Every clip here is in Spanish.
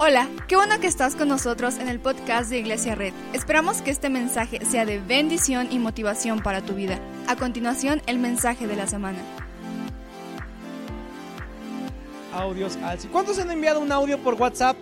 Hola, qué bueno que estás con nosotros en el podcast de Iglesia Red. Esperamos que este mensaje sea de bendición y motivación para tu vida. A continuación, el mensaje de la semana. Audios ¿Cuántos han enviado un audio por WhatsApp?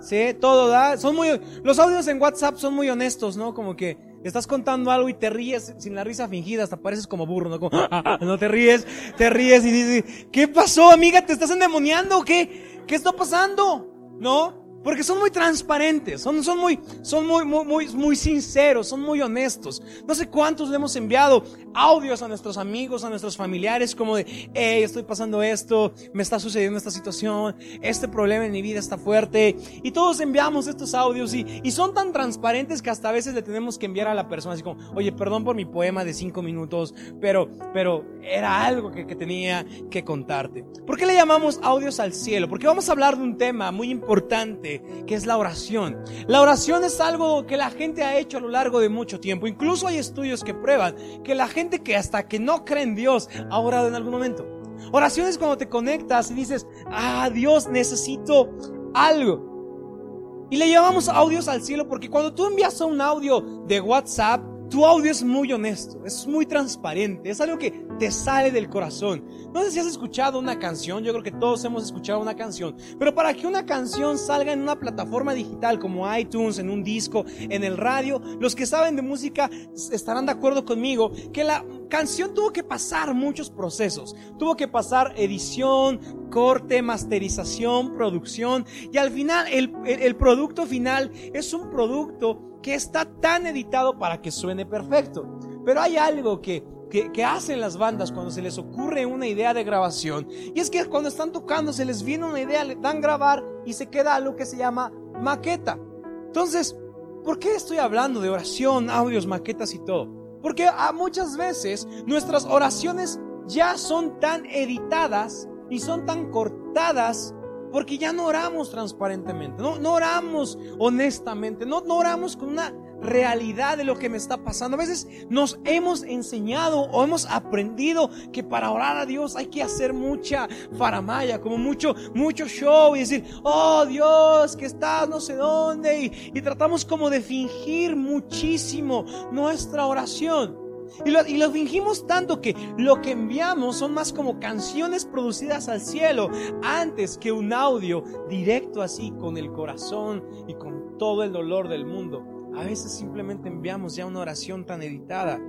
Sí, todo da. Son muy. Los audios en WhatsApp son muy honestos, ¿no? Como que estás contando algo y te ríes sin la risa fingida, hasta pareces como burro, ¿no? Como, no te ríes, te ríes y dices, ¿qué pasó, amiga? ¿Te estás endemoniando o qué? ¿Qué está pasando? ¿No? Porque son muy transparentes, son, son, muy, son muy, muy, muy, muy sinceros, son muy honestos. No sé cuántos le hemos enviado audios a nuestros amigos, a nuestros familiares, como de, hey, estoy pasando esto, me está sucediendo esta situación, este problema en mi vida está fuerte. Y todos enviamos estos audios y, y son tan transparentes que hasta a veces le tenemos que enviar a la persona así como, oye, perdón por mi poema de cinco minutos, pero, pero era algo que, que tenía que contarte. ¿Por qué le llamamos audios al cielo? Porque vamos a hablar de un tema muy importante que es la oración. La oración es algo que la gente ha hecho a lo largo de mucho tiempo. Incluso hay estudios que prueban que la gente que hasta que no cree en Dios ha orado en algún momento. Oración es cuando te conectas y dices, ah, Dios, necesito algo. Y le llamamos audios al cielo porque cuando tú envías un audio de WhatsApp, tu audio es muy honesto, es muy transparente, es algo que te sale del corazón. No sé si has escuchado una canción, yo creo que todos hemos escuchado una canción, pero para que una canción salga en una plataforma digital como iTunes, en un disco, en el radio, los que saben de música estarán de acuerdo conmigo que la canción tuvo que pasar muchos procesos. Tuvo que pasar edición, corte, masterización, producción y al final el, el producto final es un producto que está tan editado para que suene perfecto. Pero hay algo que, que, hacen las bandas cuando se les ocurre una idea de grabación. Y es que cuando están tocando se les viene una idea, le dan grabar y se queda algo que se llama maqueta. Entonces, ¿por qué estoy hablando de oración, audios, maquetas y todo? Porque a muchas veces nuestras oraciones ya son tan editadas y son tan cortadas porque ya no oramos transparentemente, no, no oramos honestamente, no, no oramos con una realidad de lo que me está pasando. A veces nos hemos enseñado o hemos aprendido que para orar a Dios hay que hacer mucha faramaya, como mucho, mucho show y decir, oh Dios, que estás no sé dónde. Y, y tratamos como de fingir muchísimo nuestra oración. Y lo, fingimos tanto que lo que enviamos son más como canciones producidas al cielo antes que un audio directo así con el corazón y con todo el dolor del mundo. A veces simplemente enviamos ya una oración tan editada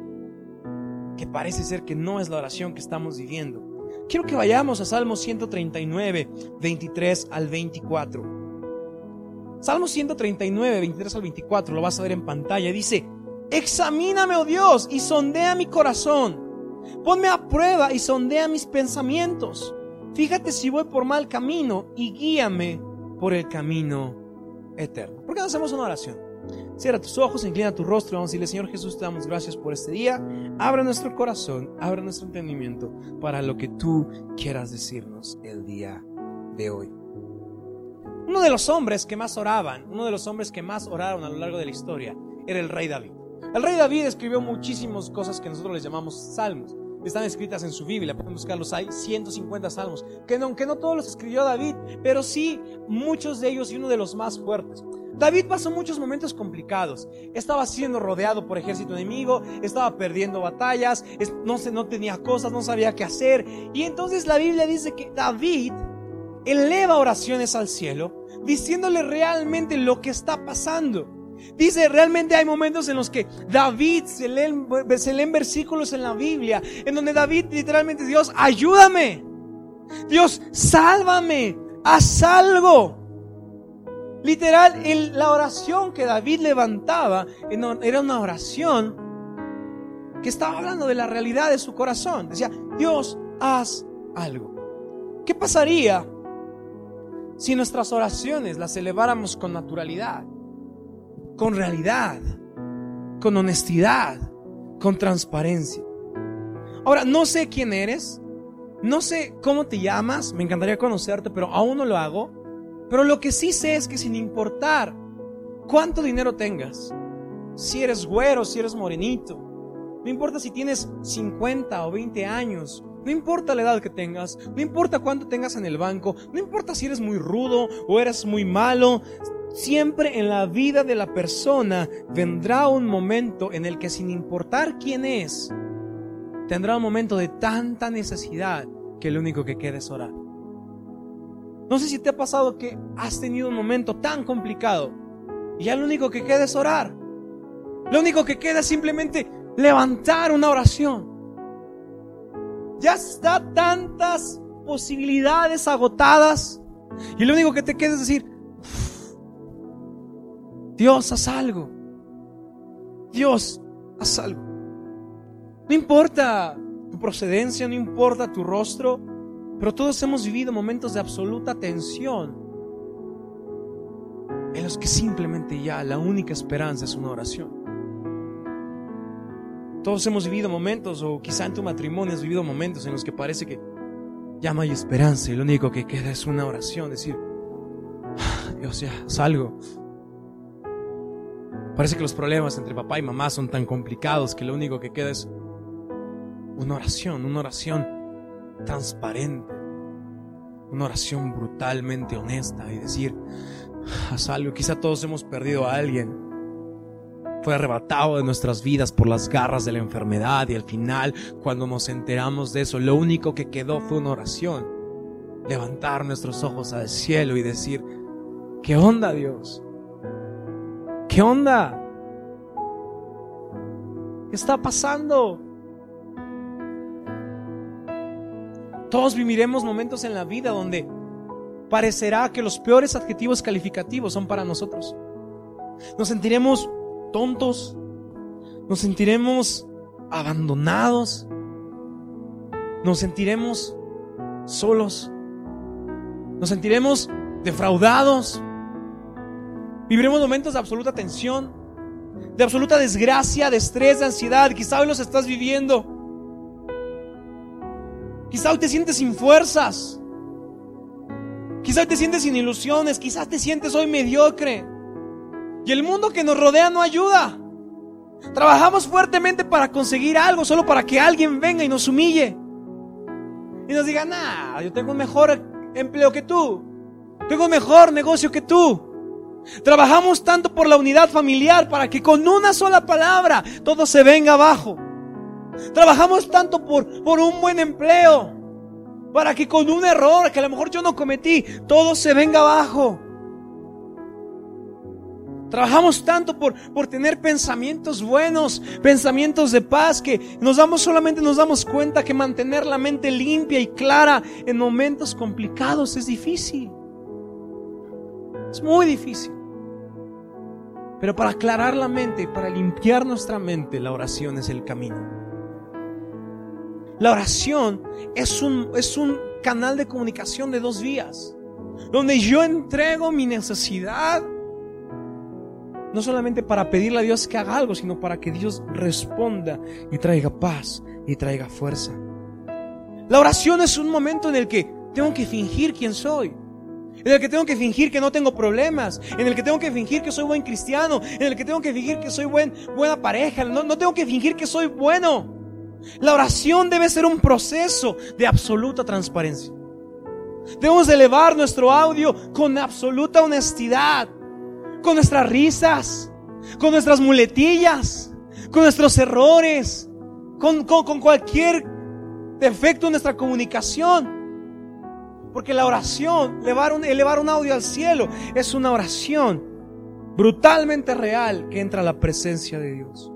que parece ser que no es la oración que estamos viviendo. Quiero que vayamos a Salmo 139, 23 al 24. Salmo 139, 23 al 24, lo vas a ver en pantalla. Dice, Examíname, oh Dios, y sondea mi corazón. Ponme a prueba y sondea mis pensamientos. Fíjate si voy por mal camino y guíame por el camino eterno. ¿Por qué no hacemos una oración? Cierra tus ojos, inclina tu rostro. Vamos a decirle, Señor Jesús, te damos gracias por este día. Abre nuestro corazón, abre nuestro entendimiento para lo que tú quieras decirnos el día de hoy. Uno de los hombres que más oraban, uno de los hombres que más oraron a lo largo de la historia, era el rey David. El rey David escribió muchísimas cosas que nosotros les llamamos salmos. Están escritas en su Biblia, pueden buscarlos, hay 150 salmos, que no, no todos los escribió David, pero sí muchos de ellos y uno de los más fuertes. David pasó muchos momentos complicados. Estaba siendo rodeado por ejército enemigo, estaba perdiendo batallas, no, se, no tenía cosas, no sabía qué hacer. Y entonces la Biblia dice que David eleva oraciones al cielo, diciéndole realmente lo que está pasando. Dice, realmente hay momentos en los que David se leen, se versículos en la Biblia, en donde David literalmente, Dios, ayúdame. Dios, sálvame. Haz algo. Literal, la oración que David levantaba era una oración que estaba hablando de la realidad de su corazón. Decía, Dios, haz algo. ¿Qué pasaría si nuestras oraciones las eleváramos con naturalidad? Con realidad, con honestidad, con transparencia. Ahora, no sé quién eres, no sé cómo te llamas, me encantaría conocerte, pero aún no lo hago. Pero lo que sí sé es que sin importar cuánto dinero tengas, si eres güero, si eres morenito, no importa si tienes 50 o 20 años, No importa la edad que tengas, no importa cuánto tengas en el banco, no importa si eres muy rudo o eres muy malo, siempre en la vida de la persona vendrá un momento en el que sin importar quién es, tendrá un momento de tanta necesidad que lo único que queda es orar. No sé si te ha pasado que has tenido un momento tan complicado y ya lo único que queda es orar. Lo único que queda es simplemente levantar una oración. Ya está tantas posibilidades agotadas y lo único que te queda es decir, Dios, haz algo. Dios, haz algo. No importa tu procedencia, no importa tu rostro, pero todos hemos vivido momentos de absoluta tensión en los que simplemente ya la única esperanza es una oración. Todos hemos vivido momentos, o quizá en tu matrimonio has vivido momentos en los que parece que ya no hay esperanza y lo único que queda es una oración, decir, ah, Dios ya, salgo. Parece que los problemas entre papá y mamá son tan complicados que lo único que queda es una oración, una oración transparente, una oración brutalmente honesta y decir, haz algo. Quizá todos hemos perdido a alguien. Fue arrebatado de nuestras vidas por las garras de la enfermedad y al final, cuando nos enteramos de eso, lo único que quedó fue una oración. Levantar nuestros ojos al cielo y decir, ¿qué onda Dios? ¿Qué onda? ¿Qué está pasando? Todos viviremos momentos en la vida donde parecerá que los peores adjetivos calificativos son para nosotros. Nos sentiremos tontos, nos sentiremos abandonados, nos sentiremos solos, nos sentiremos defraudados, viviremos momentos de absoluta tensión, de absoluta desgracia, de estrés, de ansiedad, quizá hoy los estás viviendo. Quizá hoy te sientes sin fuerzas. Quizá hoy te sientes sin ilusiones. Quizás te sientes hoy mediocre. Y el mundo que nos rodea no ayuda. Trabajamos fuertemente para conseguir algo, solo para que alguien venga y nos humille. Y nos diga, nah, yo tengo un mejor empleo que tú. Tengo un mejor negocio que tú. Trabajamos tanto por la unidad familiar para que con una sola palabra todo se venga abajo. Trabajamos tanto por, por un buen empleo. Para que con un error que a lo mejor yo no cometí, todo se venga abajo. Trabajamos tanto por, por tener pensamientos buenos, pensamientos de paz, que nos damos solamente nos damos cuenta que mantener la mente limpia y clara en momentos complicados es difícil. Es muy difícil. Pero para aclarar la mente, para limpiar nuestra mente, la oración es el camino. La oración es un, es un canal de comunicación de dos vías, donde yo entrego mi necesidad, no solamente para pedirle a Dios que haga algo, sino para que Dios responda y traiga paz y traiga fuerza. La oración es un momento en el que tengo que fingir quién soy. En el que tengo que fingir que no tengo problemas, en el que tengo que fingir que soy buen cristiano, en el que tengo que fingir que soy buen, buena pareja, no, no tengo que fingir que soy bueno. La oración debe ser un proceso de absoluta transparencia. Debemos elevar nuestro audio con absoluta honestidad, con nuestras risas, con nuestras muletillas, con nuestros errores, con, cualquier defecto en nuestra comunicación. Porque la oración, elevar un, elevar un audio al cielo, es una oración brutalmente real que entra a la presencia de Dios.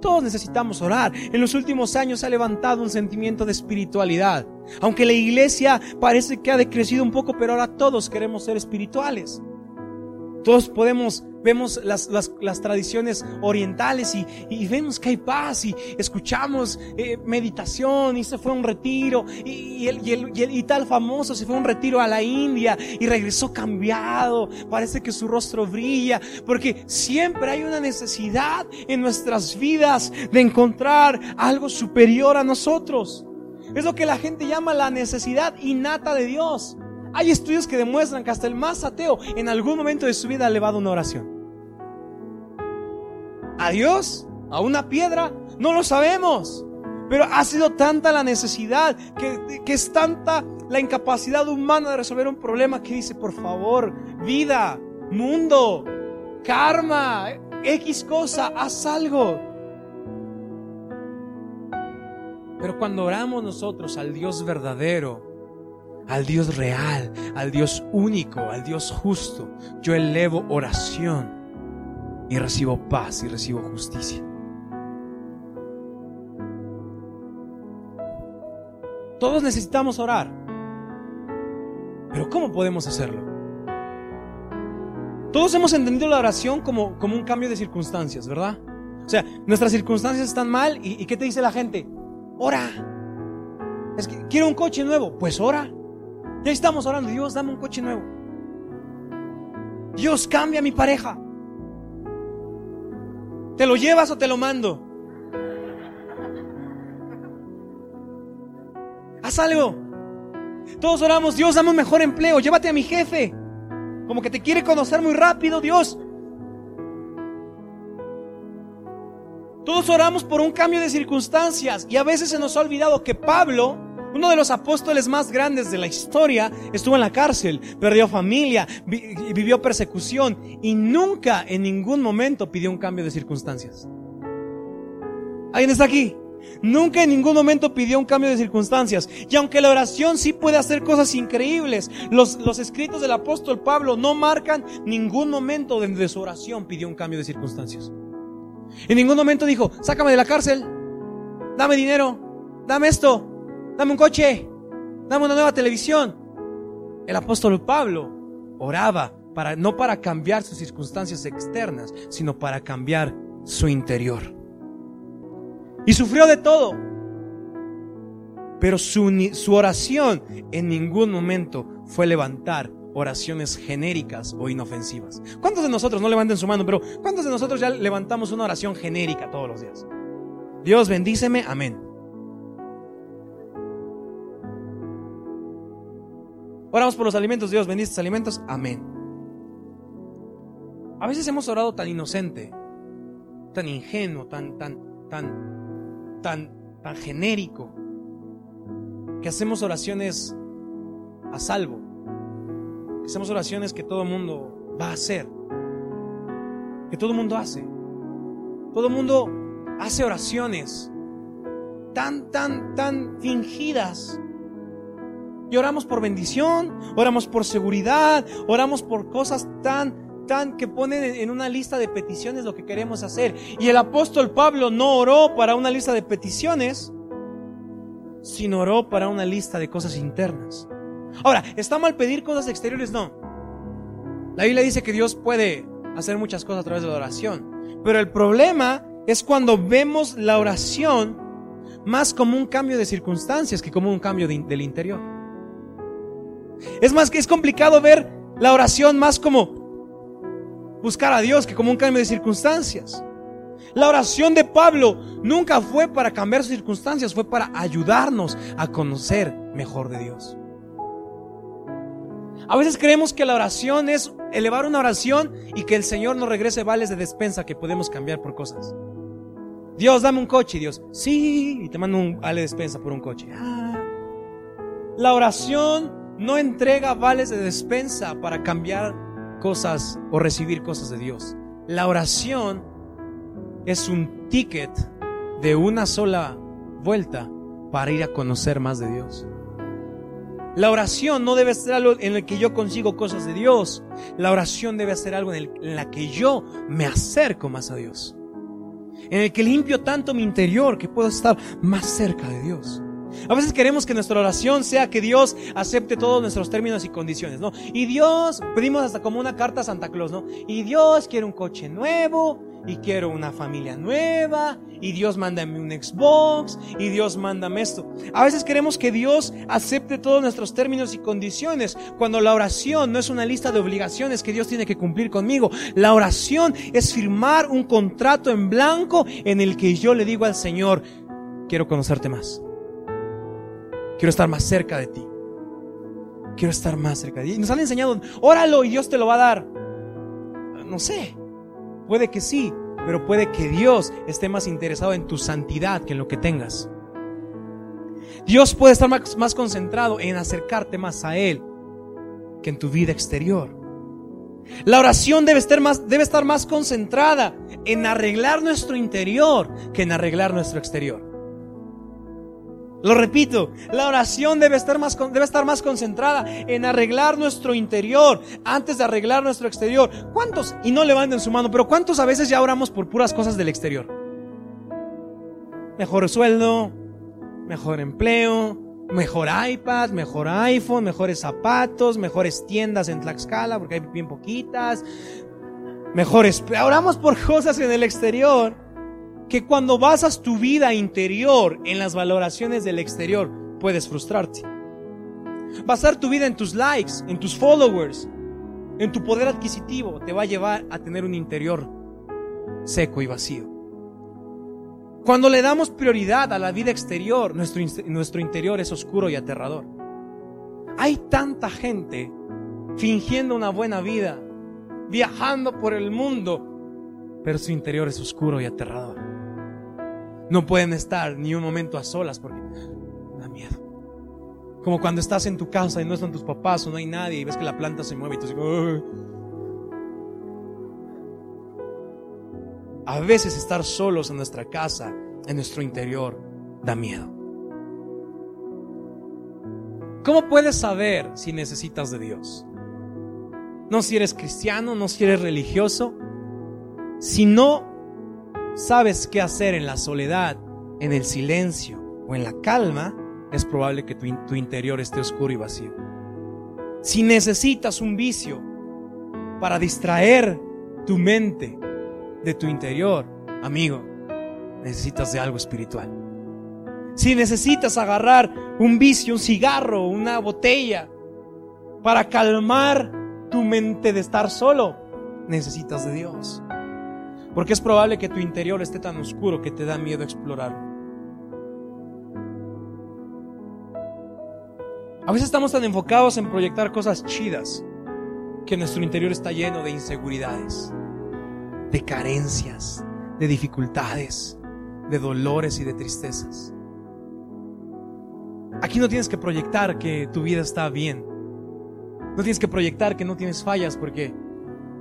Todos necesitamos orar. En los últimos años se ha levantado un sentimiento de espiritualidad. Aunque la iglesia parece que ha decrecido un poco, pero ahora todos queremos ser espirituales. Todos podemos, vemos las, las, tradiciones orientales y, y, vemos que hay paz y escuchamos eh, meditación y se fue a un retiro y, el, y, el, y, tal famoso se fue a un retiro a la India y regresó cambiado. Parece que su rostro brilla porque siempre hay una necesidad en nuestras vidas de encontrar algo superior a nosotros. Es lo que la gente llama la necesidad innata de Dios. Hay estudios que demuestran que hasta el más ateo en algún momento de su vida ha elevado una oración. ¿A Dios? ¿A una piedra? No lo sabemos. Pero ha sido tanta la necesidad, que, que es tanta la incapacidad humana de resolver un problema que dice, por favor, vida, mundo, karma, X cosa, haz algo. Pero cuando oramos nosotros al Dios verdadero, al Dios real, al Dios único, al Dios justo, yo elevo oración y recibo paz y recibo justicia. Todos necesitamos orar. Pero ¿cómo podemos hacerlo? Todos hemos entendido la oración como, como un cambio de circunstancias, ¿verdad? O sea, nuestras circunstancias están mal y, ¿qué te dice la gente? Ora. Es que quiero un coche nuevo. Pues ora. Ya estamos orando. Dios, dame un coche nuevo. Dios, cambia mi pareja. ¿Te lo llevas o te lo mando? Haz algo. Todos oramos, Dios, dame un mejor empleo, llévate a mi jefe. Como que te quiere conocer muy rápido, Dios. Todos oramos por un cambio de circunstancias y a veces se nos ha olvidado que Pablo, uno de los apóstoles más grandes de la historia, estuvo en la cárcel, perdió familia, vivió persecución y nunca en ningún momento pidió un cambio de circunstancias. ¿Alguien está aquí? Nunca en ningún momento pidió un cambio de circunstancias. Y aunque la oración sí puede hacer cosas increíbles, los, los escritos del apóstol Pablo no marcan ningún momento donde su oración pidió un cambio de circunstancias. En ningún momento dijo, sácame de la cárcel, dame dinero, dame esto, dame un coche, dame una nueva televisión. El apóstol Pablo oraba para, no para cambiar sus circunstancias externas, sino para cambiar su interior. Y sufrió de todo. Pero su, su, oración en ningún momento fue levantar oraciones genéricas o inofensivas. ¿Cuántos de nosotros, no levanten su mano, pero cuántos de nosotros ya levantamos una oración genérica todos los días? Dios bendíceme, amén. Oramos por los alimentos, Dios bendice los alimentos, amén. A veces hemos orado tan inocente, tan ingenuo, tan, tan, tan tan, tan genérico que hacemos oraciones a salvo, que hacemos oraciones que todo el mundo va a hacer, que todo el mundo hace. Todo el mundo hace oraciones tan, tan, tan fingidas. Y oramos por bendición, oramos por seguridad, oramos por cosas tan tan que ponen en una lista de peticiones lo que queremos hacer. Y el apóstol Pablo no oró para una lista de peticiones, sino oró para una lista de cosas internas. Ahora, ¿está mal pedir cosas exteriores? No. La Biblia dice que Dios puede hacer muchas cosas a través de la oración. Pero el problema es cuando vemos la oración más como un cambio de circunstancias que como un cambio del interior. Es más que es complicado ver la oración más como buscar a Dios que como un cambio de circunstancias. La oración de Pablo nunca fue para cambiar sus circunstancias, fue para ayudarnos a conocer mejor de Dios. A veces creemos que la oración es elevar una oración y que el Señor nos regrese vales de despensa que podemos cambiar por cosas. Dios, dame un coche. Dios, sí, y te mando un vale de despensa por un coche. Ah. La oración no entrega vales de despensa para cambiar cosas o recibir cosas de Dios. La oración es un ticket de una sola vuelta para ir a conocer más de Dios. La oración no debe ser algo en el que yo consigo cosas de Dios. La oración debe ser algo en, el, la que yo me acerco más a Dios. En el que limpio tanto mi interior que puedo estar más cerca de Dios. A veces queremos que nuestra oración sea que Dios acepte todos nuestros términos y condiciones, ¿no? Y Dios, pedimos hasta como una carta a Santa Claus, ¿no? Y Dios quiere un coche nuevo, y quiero una familia nueva, y Dios mándame un Xbox, y Dios mándame esto. A veces queremos que Dios acepte todos nuestros términos y condiciones, cuando la oración no es una lista de obligaciones que Dios tiene que cumplir conmigo. La oración es firmar un contrato en blanco en el que yo le digo al Señor, quiero conocerte más. Quiero estar más cerca de ti. Quiero estar más cerca de ti. Nos han enseñado, óralo y Dios te lo va a dar. No sé. Puede que sí, pero puede que Dios esté más interesado en tu santidad que en lo que tengas. Dios puede estar más, más concentrado en acercarte más a Él que en tu vida exterior. La oración debe estar, más, debe estar más concentrada en arreglar nuestro interior que en arreglar nuestro exterior. Lo repito, la oración debe estar, más, debe estar más concentrada en arreglar nuestro interior antes de arreglar nuestro exterior. ¿Cuántos, y no levanten su mano, pero cuántos a veces ya oramos por puras cosas del exterior? Mejor sueldo, mejor empleo, mejor iPad, mejor iPhone, mejores zapatos, mejores tiendas en Tlaxcala, porque hay bien poquitas. Mejores, oramos por cosas en el exterior que cuando basas tu vida interior en las valoraciones del exterior, puedes frustrarte. Basar tu vida en tus likes, en tus followers, en tu poder adquisitivo, te va a llevar a tener un interior seco y vacío. Cuando le damos prioridad a la vida exterior, nuestro, nuestro interior es oscuro y aterrador. Hay tanta gente fingiendo una buena vida, viajando por el mundo, pero su interior es oscuro y aterrador. No pueden estar ni un momento a solas porque da miedo. Como cuando estás en tu casa y no están tus papás o no hay nadie y ves que la planta se mueve y tú dices, a veces estar solos en nuestra casa, en nuestro interior, da miedo. ¿Cómo puedes saber si necesitas de Dios? No si eres cristiano, no si eres religioso, si no sabes qué hacer en la soledad, en el silencio o en la calma, es probable que tu, interior esté oscuro y vacío. Si necesitas un vicio para distraer tu mente de tu interior, amigo, necesitas de algo espiritual. Si necesitas agarrar un vicio, un cigarro, una botella, para calmar tu mente de estar solo, necesitas de Dios. Porque es probable que tu interior esté tan oscuro que te da miedo explorarlo. A veces estamos tan enfocados en proyectar cosas chidas que nuestro interior está lleno de inseguridades, de carencias, de dificultades, de dolores y de tristezas. Aquí no tienes que proyectar que tu vida está bien. No tienes que proyectar que no tienes fallas porque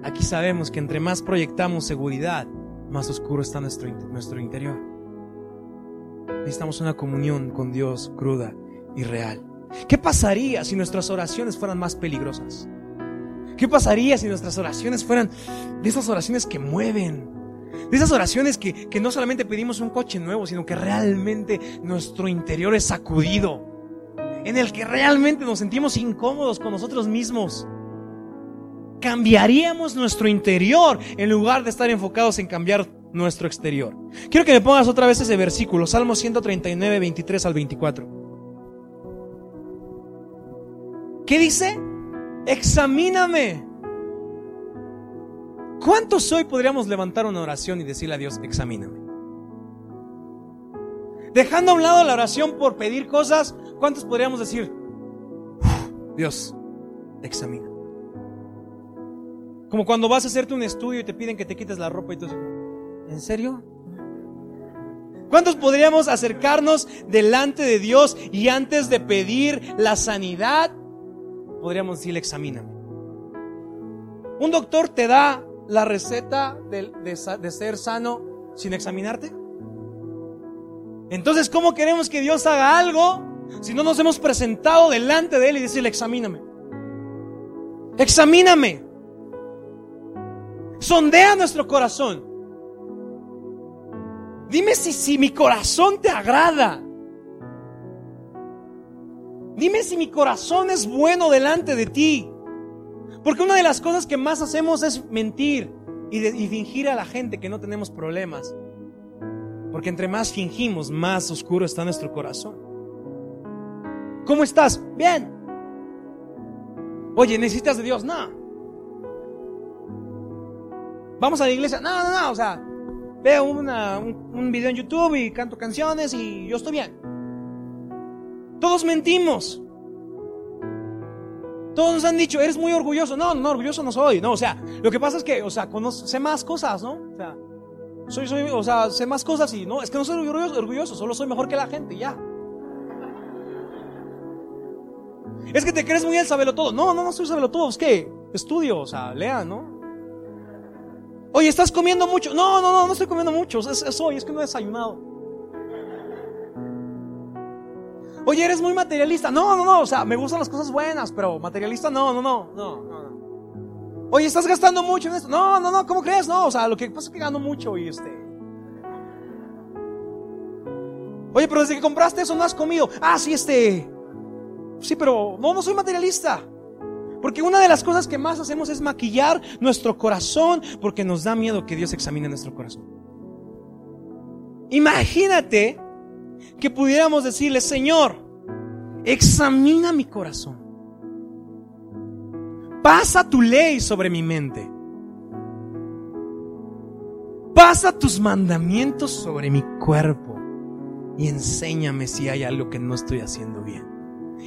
Aquí sabemos que entre más proyectamos seguridad, más oscuro está nuestro, nuestro interior. Necesitamos una comunión con Dios cruda y real. ¿Qué pasaría si nuestras oraciones fueran más peligrosas? ¿Qué pasaría si nuestras oraciones fueran de esas oraciones que mueven? De esas oraciones que, que no solamente pedimos un coche nuevo, sino que realmente nuestro interior es sacudido. En el que realmente nos sentimos incómodos con nosotros mismos cambiaríamos nuestro interior en lugar de estar enfocados en cambiar nuestro exterior. Quiero que me pongas otra vez ese versículo, Salmo 139, 23 al 24. ¿Qué dice? Examíname. ¿Cuántos hoy podríamos levantar una oración y decirle a Dios, examíname? Dejando a un lado la oración por pedir cosas, ¿cuántos podríamos decir, Dios, examina? Como cuando vas a hacerte un estudio y te piden que te quites la ropa y tú ¿en serio? ¿Cuántos podríamos acercarnos delante de Dios y antes de pedir la sanidad, podríamos decirle, examíname? ¿Un doctor te da la receta de, de ser sano sin examinarte? Entonces, ¿cómo queremos que Dios haga algo si no nos hemos presentado delante de Él y decirle, examíname? Examíname. Sondea nuestro corazón. Dime si, si mi corazón te agrada. Dime si mi corazón es bueno delante de ti. Porque una de las cosas que más hacemos es mentir y, y, fingir a la gente que no tenemos problemas. Porque entre más fingimos, más oscuro está nuestro corazón. ¿Cómo estás? Bien. Oye, ¿necesitas de Dios? No. Vamos a la iglesia. No, no, no. O sea, veo un, video en YouTube y canto canciones y yo estoy bien. Todos mentimos. Todos nos han dicho, eres muy orgulloso. No, no, orgulloso no soy. No, o sea, lo que pasa es que, o sea, sé más cosas, ¿no? O sea, soy, o sea, sé más cosas y no, es que no soy orgulloso, orgulloso, solo soy mejor que la gente, ya. Es que te crees muy el sabelo todo. No, no, no soy sabelo todo. Es que estudio, o sea, lea, ¿no? Oye, ¿estás comiendo mucho? No, no, no, no estoy comiendo mucho. Es, es hoy, es que no he desayunado. Oye, eres muy materialista. No, no, no. O sea, me gustan las cosas buenas, pero materialista no, no, no, no, no. Oye, ¿estás gastando mucho en esto? No, no, no. ¿Cómo crees? No, o sea, lo que pasa es que gano mucho y este. Oye, pero desde que compraste eso no has comido. Ah, sí, este. Sí, pero no, no soy materialista. Porque una de las cosas que más hacemos es maquillar nuestro corazón porque nos da miedo que Dios examine nuestro corazón. Imagínate que pudiéramos decirle, Señor, examina mi corazón. Pasa tu ley sobre mi mente. Pasa tus mandamientos sobre mi cuerpo y enséñame si hay algo que no estoy haciendo bien.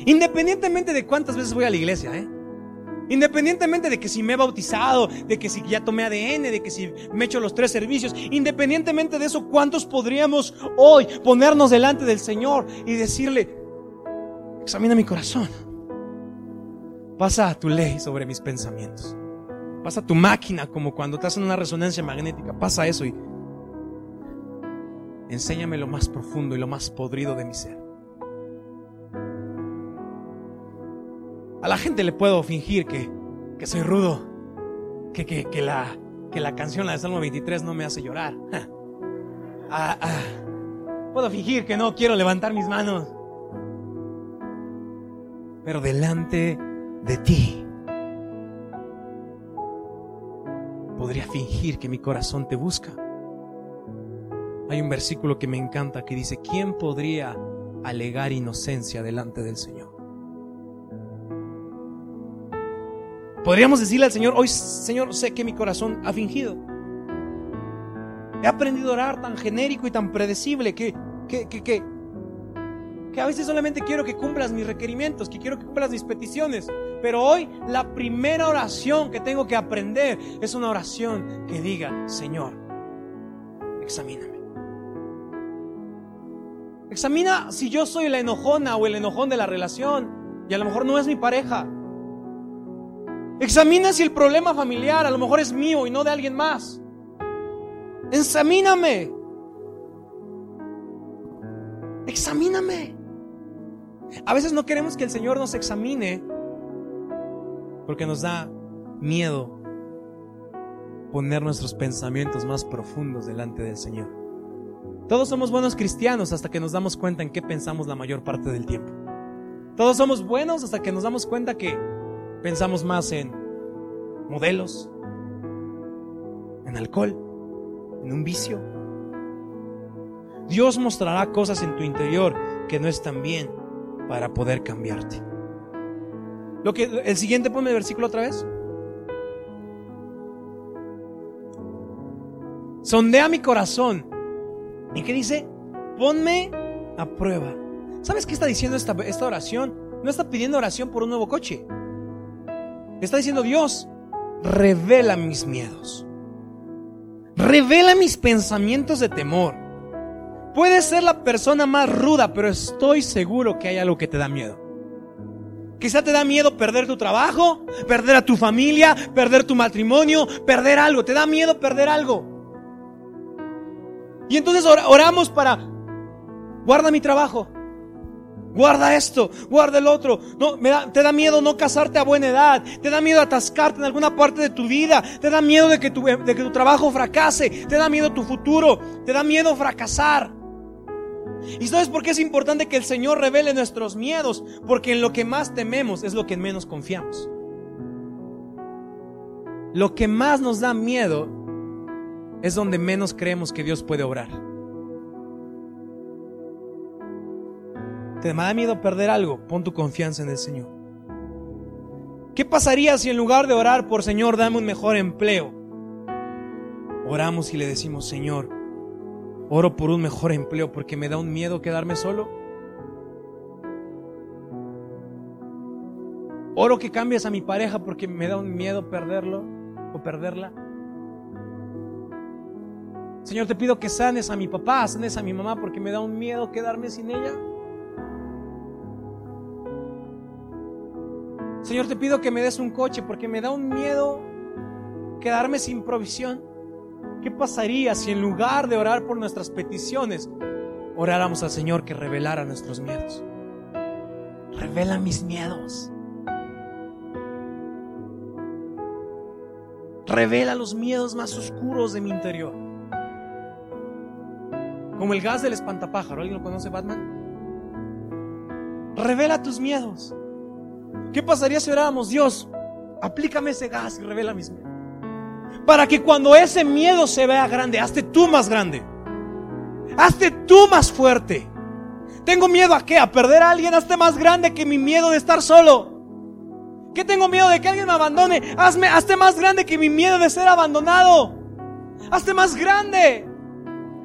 Independientemente de cuántas veces voy a la iglesia, ¿eh? Independientemente de que si me he bautizado, de que si ya tomé ADN, de que si me he hecho los tres servicios, independientemente de eso, ¿cuántos podríamos hoy ponernos delante del Señor y decirle, examina mi corazón, pasa tu ley sobre mis pensamientos, pasa tu máquina como cuando te hacen una resonancia magnética, pasa eso y enséñame lo más profundo y lo más podrido de mi ser. A la gente le puedo fingir que, que soy rudo, que, que, la, que la canción, la de Salmo 23, no me hace llorar. Ah, ah. Puedo fingir que no quiero levantar mis manos. Pero delante de ti, podría fingir que mi corazón te busca. Hay un versículo que me encanta que dice, ¿quién podría alegar inocencia delante del Señor? Podríamos decirle al Señor, hoy Señor, sé que mi corazón ha fingido. He aprendido a orar tan genérico y tan predecible que, que, que, que, que a veces solamente quiero que cumplas mis requerimientos, que quiero que cumplas mis peticiones. Pero hoy la primera oración que tengo que aprender es una oración que diga, Señor, examíname. Examina si yo soy la enojona o el enojón de la relación y a lo mejor no es mi pareja. Examina si el problema familiar a lo mejor es mío y no de alguien más. Examíname. Examíname. A veces no queremos que el Señor nos examine porque nos da miedo poner nuestros pensamientos más profundos delante del Señor. Todos somos buenos cristianos hasta que nos damos cuenta en qué pensamos la mayor parte del tiempo. Todos somos buenos hasta que nos damos cuenta que pensamos más en modelos, en alcohol, en un vicio. Dios mostrará cosas en tu interior que no están bien para poder cambiarte. Lo que el siguiente ponme el versículo otra vez. Sondea mi corazón. ¿Y qué dice? Ponme a prueba. ¿Sabes qué está diciendo esta, esta oración? No está pidiendo oración por un nuevo coche. Está diciendo Dios, revela mis miedos. Revela mis pensamientos de temor. Puedes ser la persona más ruda, pero estoy seguro que hay algo que te da miedo. Quizá te da miedo perder tu trabajo, perder a tu familia, perder tu matrimonio, perder algo. Te da miedo perder algo. Y entonces oramos para, guarda mi trabajo, Guarda esto, guarda el otro. Te da miedo no casarte a buena edad. Te da miedo atascarte en alguna parte de tu vida. Te da miedo de que tu, de que tu trabajo fracase. Te da miedo tu futuro. Te da miedo fracasar. ¿Y sabes por qué es importante que el Señor revele nuestros miedos? Porque en lo que más tememos es lo que menos confiamos. Lo que más nos da miedo es donde menos creemos que Dios puede obrar. ¿Te da miedo perder algo? Pon tu confianza en el Señor. ¿Qué pasaría si en lugar de orar por Señor, dame un mejor empleo? Oramos y le decimos, Señor, oro por un mejor empleo porque me da un miedo quedarme solo. Oro que cambies a mi pareja porque me da un miedo perderlo o perderla. Señor, te pido que sanes a mi papá, sanes a mi mamá porque me da un miedo quedarme sin ella. Señor, te pido que me des un coche porque me da un miedo quedarme sin provisión. ¿Qué pasaría si en lugar de orar por nuestras peticiones, oráramos al Señor que revelara nuestros miedos? Revela mis miedos. Revela los miedos más oscuros de mi interior. Como el gas del espantapájaro. ¿Alguien lo conoce, Batman? Revela tus miedos. ¿Qué pasaría si oráramos, Dios, aplícame ese gas y revela mis miedos? Para que cuando ese miedo se vea grande, hazte tú más grande. Hazte tú más fuerte. Tengo miedo a qué? A perder a alguien. Hazte más grande que mi miedo de estar solo. ¿Qué tengo miedo de que alguien me abandone? Hazme, hazte más grande que mi miedo de ser abandonado. Hazte más grande.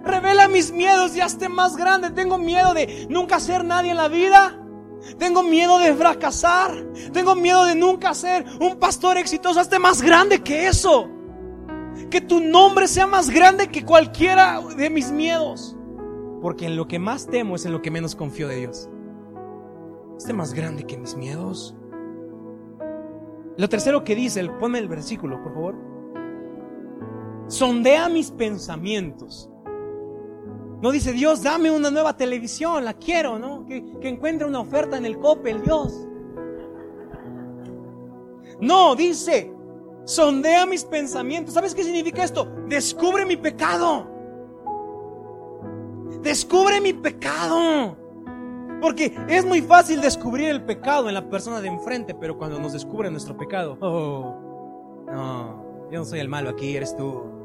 Revela mis miedos y hazte más grande. Tengo miedo de nunca ser nadie en la vida. Tengo miedo de fracasar. Tengo miedo de nunca ser un pastor exitoso. Hazte más grande que eso. Que tu nombre sea más grande que cualquiera de mis miedos. Porque en lo que más temo es en lo que menos confío de Dios. Este más grande que mis miedos. Lo tercero que dice, ponme el versículo, por favor. Sondea mis pensamientos. No dice Dios, dame una nueva televisión, la quiero, ¿no? Que, encuentre una oferta en el Coppel, Dios. No, dice, sondea mis pensamientos. ¿Sabes qué significa esto? Descubre mi pecado. Descubre mi pecado. Porque es muy fácil descubrir el pecado en la persona de enfrente, pero cuando nos descubre nuestro pecado, oh, no, yo no soy el malo aquí, eres tú.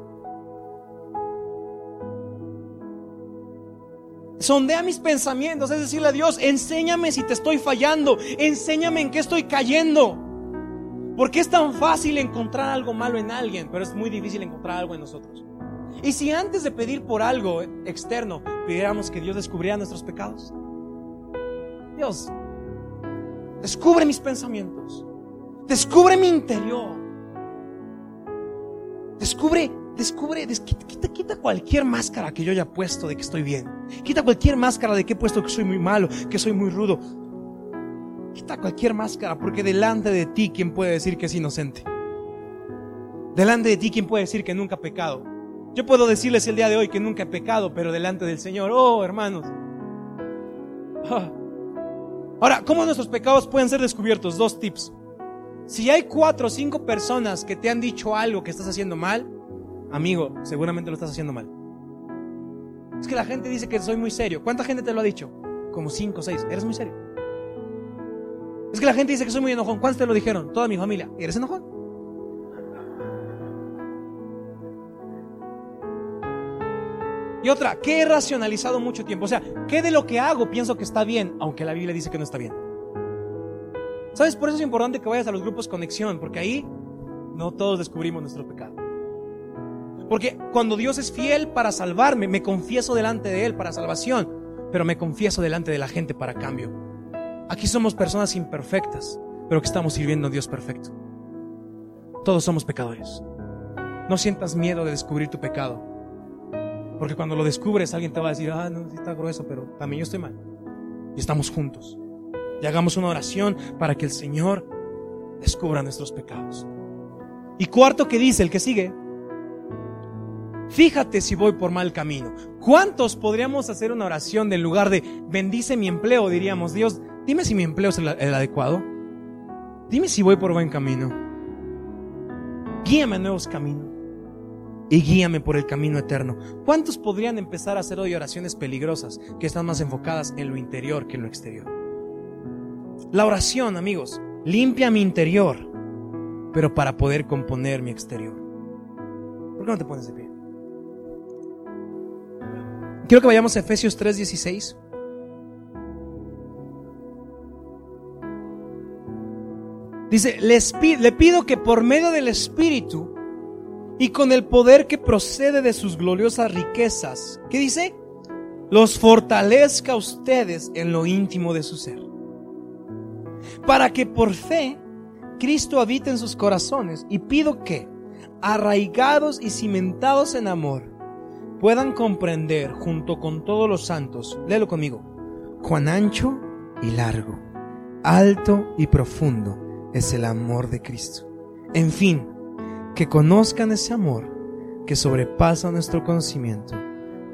Sondea mis pensamientos, es decirle a Dios, enséñame si te estoy fallando, enséñame en qué estoy cayendo. Porque es tan fácil encontrar algo malo en alguien, pero es muy difícil encontrar algo en nosotros. Y si antes de pedir por algo externo, pidiéramos que Dios descubriera nuestros pecados. Dios, descubre mis pensamientos. Descubre mi interior. Descubre, descubre, quita, quita, cualquier máscara que yo haya puesto de que estoy bien. Quita cualquier máscara de que he puesto que soy muy malo, que soy muy rudo. Quita cualquier máscara, porque delante de ti, ¿quién puede decir que es inocente? Delante de ti, ¿quién puede decir que nunca ha pecado? Yo puedo decirles el día de hoy que nunca he pecado, pero delante del Señor, oh hermanos. Ah. Ahora, ¿cómo nuestros pecados pueden ser descubiertos? Dos tips. Si hay cuatro o cinco personas que te han dicho algo que estás haciendo mal, amigo, seguramente lo estás haciendo mal. Es que la gente dice que soy muy serio. ¿Cuánta gente te lo ha dicho? Como cinco o seis. Eres muy serio. Es que la gente dice que soy muy enojón. ¿Cuántos te lo dijeron? Toda mi familia. ¿Eres enojón? Y otra, ¿qué he racionalizado mucho tiempo? O sea, ¿qué de lo que hago pienso que está bien, aunque la Biblia dice que no está bien? ¿Sabes? Por eso es importante que vayas a los grupos conexión, porque ahí no todos descubrimos nuestro pecado. Porque cuando Dios es fiel para salvarme, me confieso delante de Él para salvación, pero me confieso delante de la gente para cambio. Aquí somos personas imperfectas, pero que estamos sirviendo a Dios perfecto. Todos somos pecadores. No sientas miedo de descubrir tu pecado. Porque cuando lo descubres, alguien te va a decir, ah, no, sí está grueso, pero también yo estoy mal. Y estamos juntos. Y hagamos una oración para que el Señor descubra nuestros pecados. Y cuarto que dice, el que sigue, fíjate si voy por mal camino. ¿Cuántos podríamos hacer una oración del lugar de bendice mi empleo? Diríamos, Dios, dime si mi empleo es el, el adecuado. Dime si voy por buen camino. Guíame a nuevos caminos y guíame por el camino eterno. ¿Cuántos podrían empezar a hacer hoy oraciones peligrosas que están más enfocadas en lo interior que en lo exterior? La oración, amigos, limpia mi interior, pero para poder componer mi exterior. ¿Por qué no te pones de pie? Quiero que vayamos a Efesios 3:16. Dice, le pido que por medio del Espíritu y con el poder que procede de sus gloriosas riquezas, ¿qué dice? Los fortalezca a ustedes en lo íntimo de su ser. Para que por fe Cristo habite en sus corazones y pido que, arraigados y cimentados en amor, puedan comprender junto con todos los santos, léelo conmigo, cuán ancho y largo, alto y profundo es el amor de Cristo. En fin, que conozcan ese amor que sobrepasa nuestro conocimiento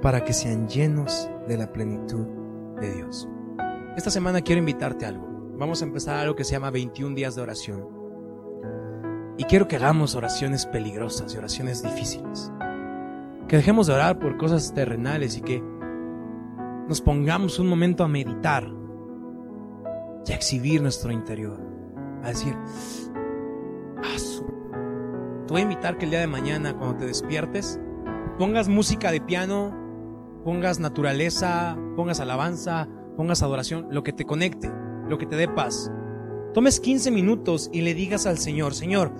para que sean llenos de la plenitud de Dios. Esta semana quiero invitarte a algo. Vamos a empezar algo que se llama 21 días de oración. Y quiero que hagamos oraciones peligrosas y oraciones difíciles. Que dejemos de orar por cosas terrenales y que nos pongamos un momento a meditar y a exhibir nuestro interior. A decir, te voy a invitar que el día de mañana, cuando te despiertes, pongas música de piano, pongas naturaleza, pongas alabanza, pongas adoración, lo que te conecte, lo que te dé paz. Tomes 15 minutos y le digas al Señor, Señor,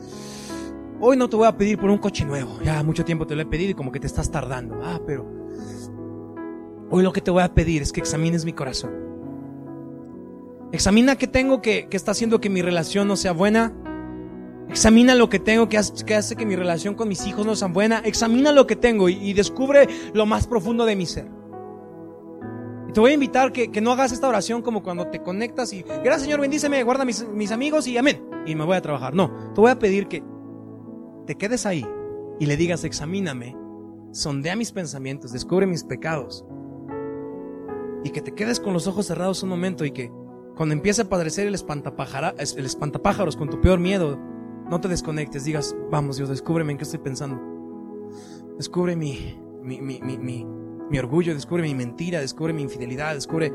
hoy no te voy a pedir por un coche nuevo, ya mucho tiempo te lo he pedido y como que te estás tardando. Ah, pero hoy lo que te voy a pedir es que examines mi corazón. Examina qué tengo que, que está haciendo que mi relación no sea buena. Examina lo que tengo que hace, que mi relación con mis hijos no sea buena. Examina lo que tengo y, descubre lo más profundo de mi ser. Y te voy a invitar que, que, no hagas esta oración como cuando te conectas y, gracias Señor, bendíceme, guarda mis, mis amigos y amén. Y me voy a trabajar. No, te voy a pedir que te quedes ahí y le digas, examíname, sondea mis pensamientos, descubre mis pecados. Y que te quedes con los ojos cerrados un momento y que cuando empiece a padecer el, espantapájaros con tu peor miedo, no te desconectes, digas, vamos Dios, descúbreme en qué estoy pensando. Descubre mi, mi, mi, mi, mi orgullo, descubre mi mentira, descubre mi infidelidad, descubre,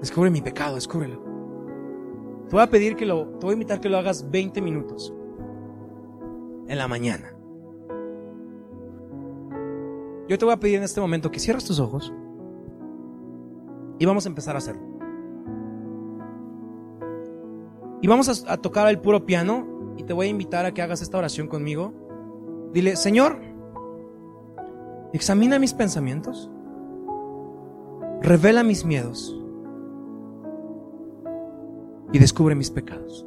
descubre mi pecado, descúbrelo. Te voy a pedir que lo, te voy a invitar que lo hagas 20 minutos en la mañana. Yo te voy a pedir en este momento que cierres tus ojos y vamos a empezar a hacerlo. Y vamos a, a tocar el puro piano y te voy a invitar a que hagas esta oración conmigo. Dile, Señor, examina mis pensamientos, revela mis miedos y descubre mis pecados.